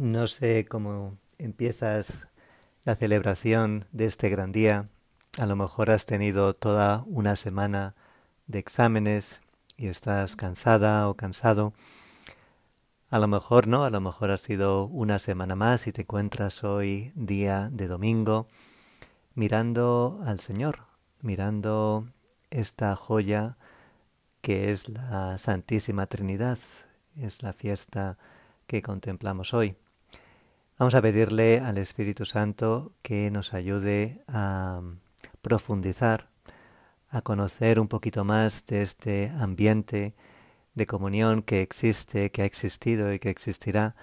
No sé cómo empiezas la celebración de este gran día. A lo mejor has tenido toda una semana de exámenes y estás cansada o cansado. A lo mejor no, a lo mejor ha sido una semana más y te encuentras hoy día de domingo mirando al Señor, mirando esta joya que es la Santísima Trinidad, es la fiesta que contemplamos hoy. Vamos a pedirle al Espíritu Santo que nos ayude a profundizar, a conocer un poquito más de este ambiente de comunión que existe, que ha existido y que existirá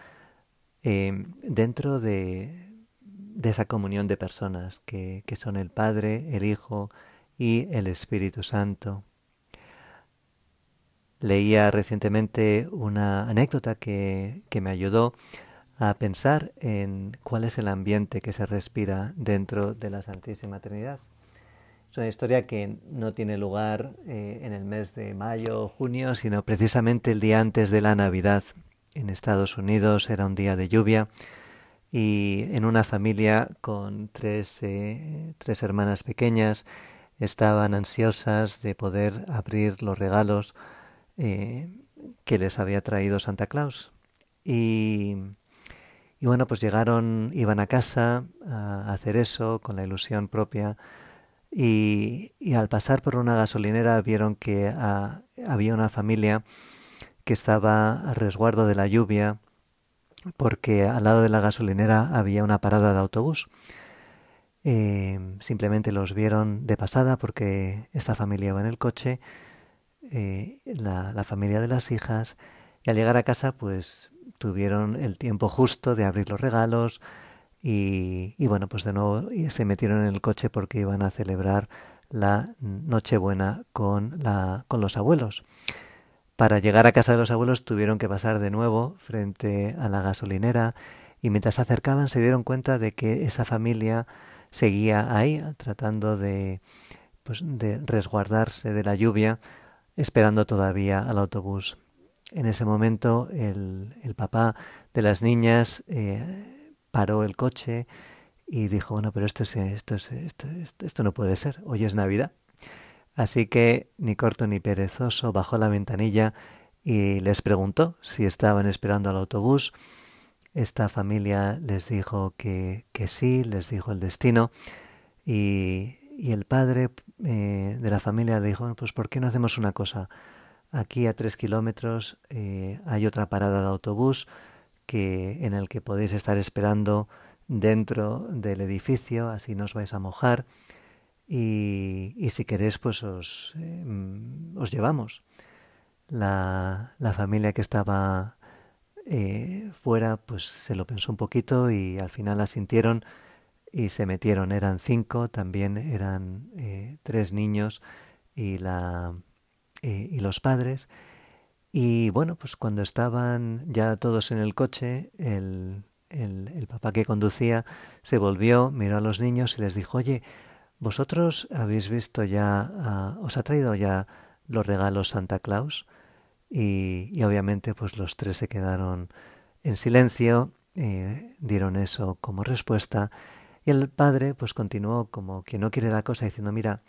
eh, dentro de, de, esa comunión de personas que, que son el Padre, el Hijo y el Espíritu Santo. Leía recientemente una anécdota que, que me ayudó a pensar en cuál es el ambiente que se respira dentro de la Santísima Trinidad. Es una historia que no tiene lugar eh, en el mes de mayo o junio, sino precisamente el día antes de la Navidad. En Estados Unidos era un día de lluvia y en una familia con tres, eh, tres hermanas pequeñas estaban ansiosas de poder abrir los regalos eh, que les había traído Santa Claus. Y y bueno, pues llegaron, iban a casa a hacer eso con la ilusión propia y, al pasar por una gasolinera vieron que ah, había una familia que estaba a resguardo de la lluvia porque al lado de la gasolinera había una parada de autobús. Eh, simplemente los vieron de pasada porque esta familia iba en el coche, eh, la, la familia de las hijas, y al llegar a casa pues tuvieron el tiempo justo de abrir los regalos y, bueno, pues de nuevo se metieron en el coche porque iban a celebrar la Nochebuena con, la, con los abuelos. Para llegar a casa de los abuelos tuvieron que pasar de nuevo frente a la gasolinera y mientras se acercaban se dieron cuenta de que esa familia seguía ahí tratando de, pues, de resguardarse de la lluvia esperando todavía al autobús en ese momento el, el papá de las niñas eh, paró el coche y dijo, bueno, pero esto, es, esto, es, esto, esto, esto no puede ser, hoy es Navidad. Así que ni corto ni perezoso bajó la ventanilla y les preguntó si estaban esperando al autobús. Esta familia les dijo que, que sí, les dijo el destino y, y el padre eh, de la familia dijo, pues ¿por qué no hacemos una cosa? Aquí a tres kilómetros eh, hay otra parada de autobús que, en el que podéis estar esperando dentro del edificio, así no os vais a mojar. Y, si queréis, pues os, eh, os llevamos. La, la, familia que estaba eh, fuera, pues se lo pensó un poquito y al final asintieron y se metieron. Eran cinco, también eran eh, tres niños y la, eh, y los padres. Y bueno, pues cuando estaban ya todos en el coche, el, el, papá que conducía se volvió, miró a los niños y les dijo, oye, ¿vosotros habéis visto ya, os ha traído ya los regalos Santa Claus? Y, y obviamente pues los tres se quedaron en silencio, eh, dieron eso como respuesta y el padre pues continuó como que no quiere la cosa diciendo, mira,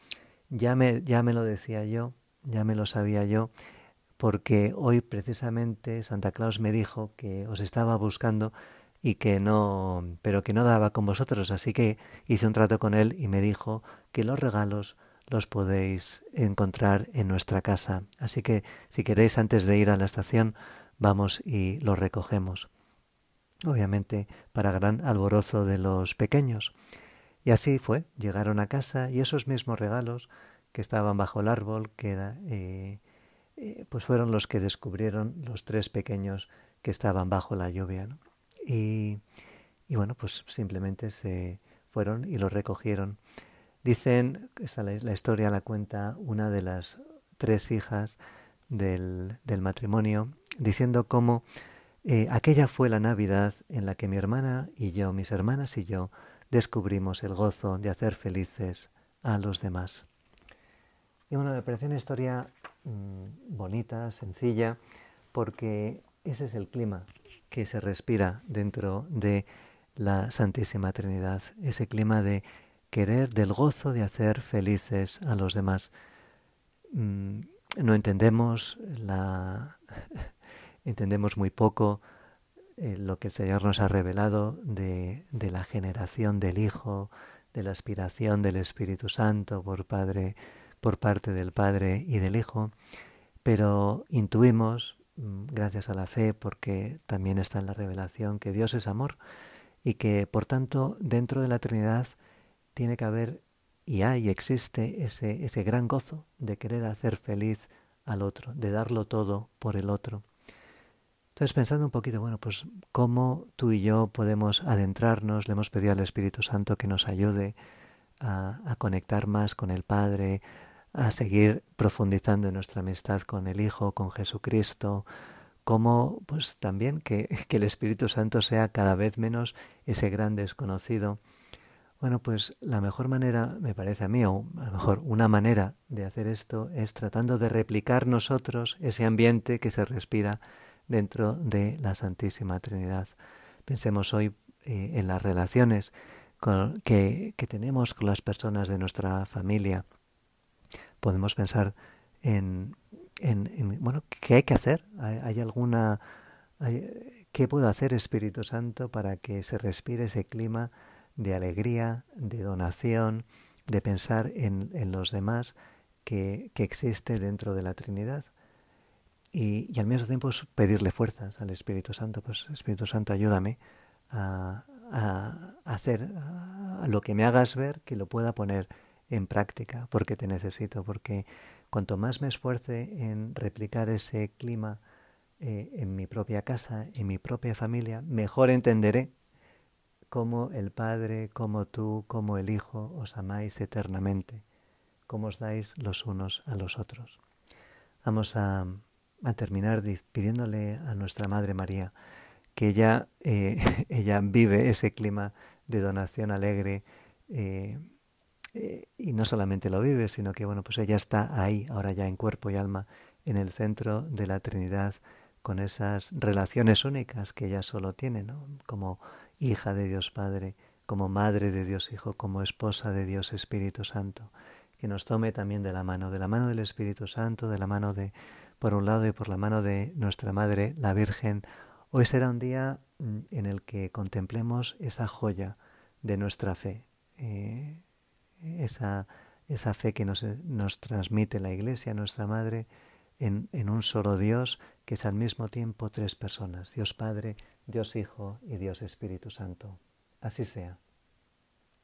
ya me, ya me lo decía yo, ya me lo sabía yo, porque hoy precisamente Santa Claus me dijo que os estaba buscando y que no, pero que no daba con vosotros, así que hice un trato con él y me dijo que los regalos los podéis encontrar en nuestra casa. Así que si queréis antes de ir a la estación, vamos y los recogemos. Obviamente para gran alborozo de los pequeños. Y así fue, llegaron a casa y esos mismos regalos que estaban bajo el árbol, que era, eh, eh, pues fueron los que descubrieron los tres pequeños que estaban bajo la lluvia. Y, bueno, pues simplemente se fueron y los recogieron. Dicen, esta, la, la historia la cuenta una de las tres hijas del, del matrimonio, diciendo cómo eh, aquella fue la Navidad en la que mi hermana y yo, mis hermanas y yo, descubrimos el gozo de hacer felices a los demás. Y bueno, me parece una historia mmm, bonita, sencilla, porque ese es el clima que se respira dentro de la Santísima Trinidad, ese clima de querer, del gozo de hacer felices a los demás. Mm, no entendemos la entendemos muy poco eh, lo que el Señor nos ha revelado de, de, la generación del Hijo, de la aspiración del Espíritu Santo por Padre, por parte del Padre y del Hijo, pero intuimos, mm, gracias a la fe, porque también está en la revelación, que Dios es amor y que por tanto dentro de la Trinidad tiene que haber y hay, existe ese, ese gran gozo de querer hacer feliz al otro, de darlo todo por el otro. Entonces, pensando un poquito, bueno, pues cómo tú y yo podemos adentrarnos, le hemos pedido al Espíritu Santo que nos ayude a, a conectar más con el Padre, a seguir profundizando en nuestra amistad con el Hijo, con Jesucristo, como pues también que, que, el Espíritu Santo sea cada vez menos ese gran desconocido. Bueno, pues la mejor manera, me parece a mí, o a lo mejor una manera de hacer esto es tratando de replicar nosotros ese ambiente que se respira dentro de la Santísima Trinidad. Pensemos hoy eh, en las relaciones que, que tenemos con las personas de nuestra familia, podemos pensar en, en, bueno, ¿qué hay que hacer? ¿Hay, alguna... ¿Qué puedo hacer, Espíritu Santo, para que se respire ese clima de alegría, de donación, de pensar en, en los demás que, que, existe dentro de la Trinidad? Y, y, al mismo tiempo pedirle fuerzas al Espíritu Santo, pues Espíritu Santo, ayúdame a, a hacer lo que me hagas ver que lo pueda poner en práctica, porque te necesito, porque cuanto más me esfuerce en replicar ese clima eh, en mi propia casa, en mi propia familia, mejor entenderé cómo el Padre, como tú, como el Hijo os amáis eternamente, cómo os dais los unos a los otros. Vamos a, a terminar pidiéndole a nuestra Madre María que ella, eh, ella vive ese clima de donación alegre, eh, eh, y no solamente lo vive, sino que bueno, pues ella está ahí, ahora ya en cuerpo y alma, en el centro de la Trinidad, con esas relaciones únicas que ella solo tiene, ¿no? como hija de Dios Padre, como madre de Dios Hijo, como esposa de Dios Espíritu Santo, que nos tome también de la mano, de la mano del Espíritu Santo, de la mano de, por un lado, y por la mano de nuestra Madre, la Virgen. Hoy será un día mm, en el que contemplemos esa joya de nuestra fe. Eh, esa, esa fe que nos, nos, transmite la Iglesia, nuestra Madre, en, en un solo Dios, que es al mismo tiempo tres personas, Dios Padre, Dios Hijo y Dios Espíritu Santo. Así sea.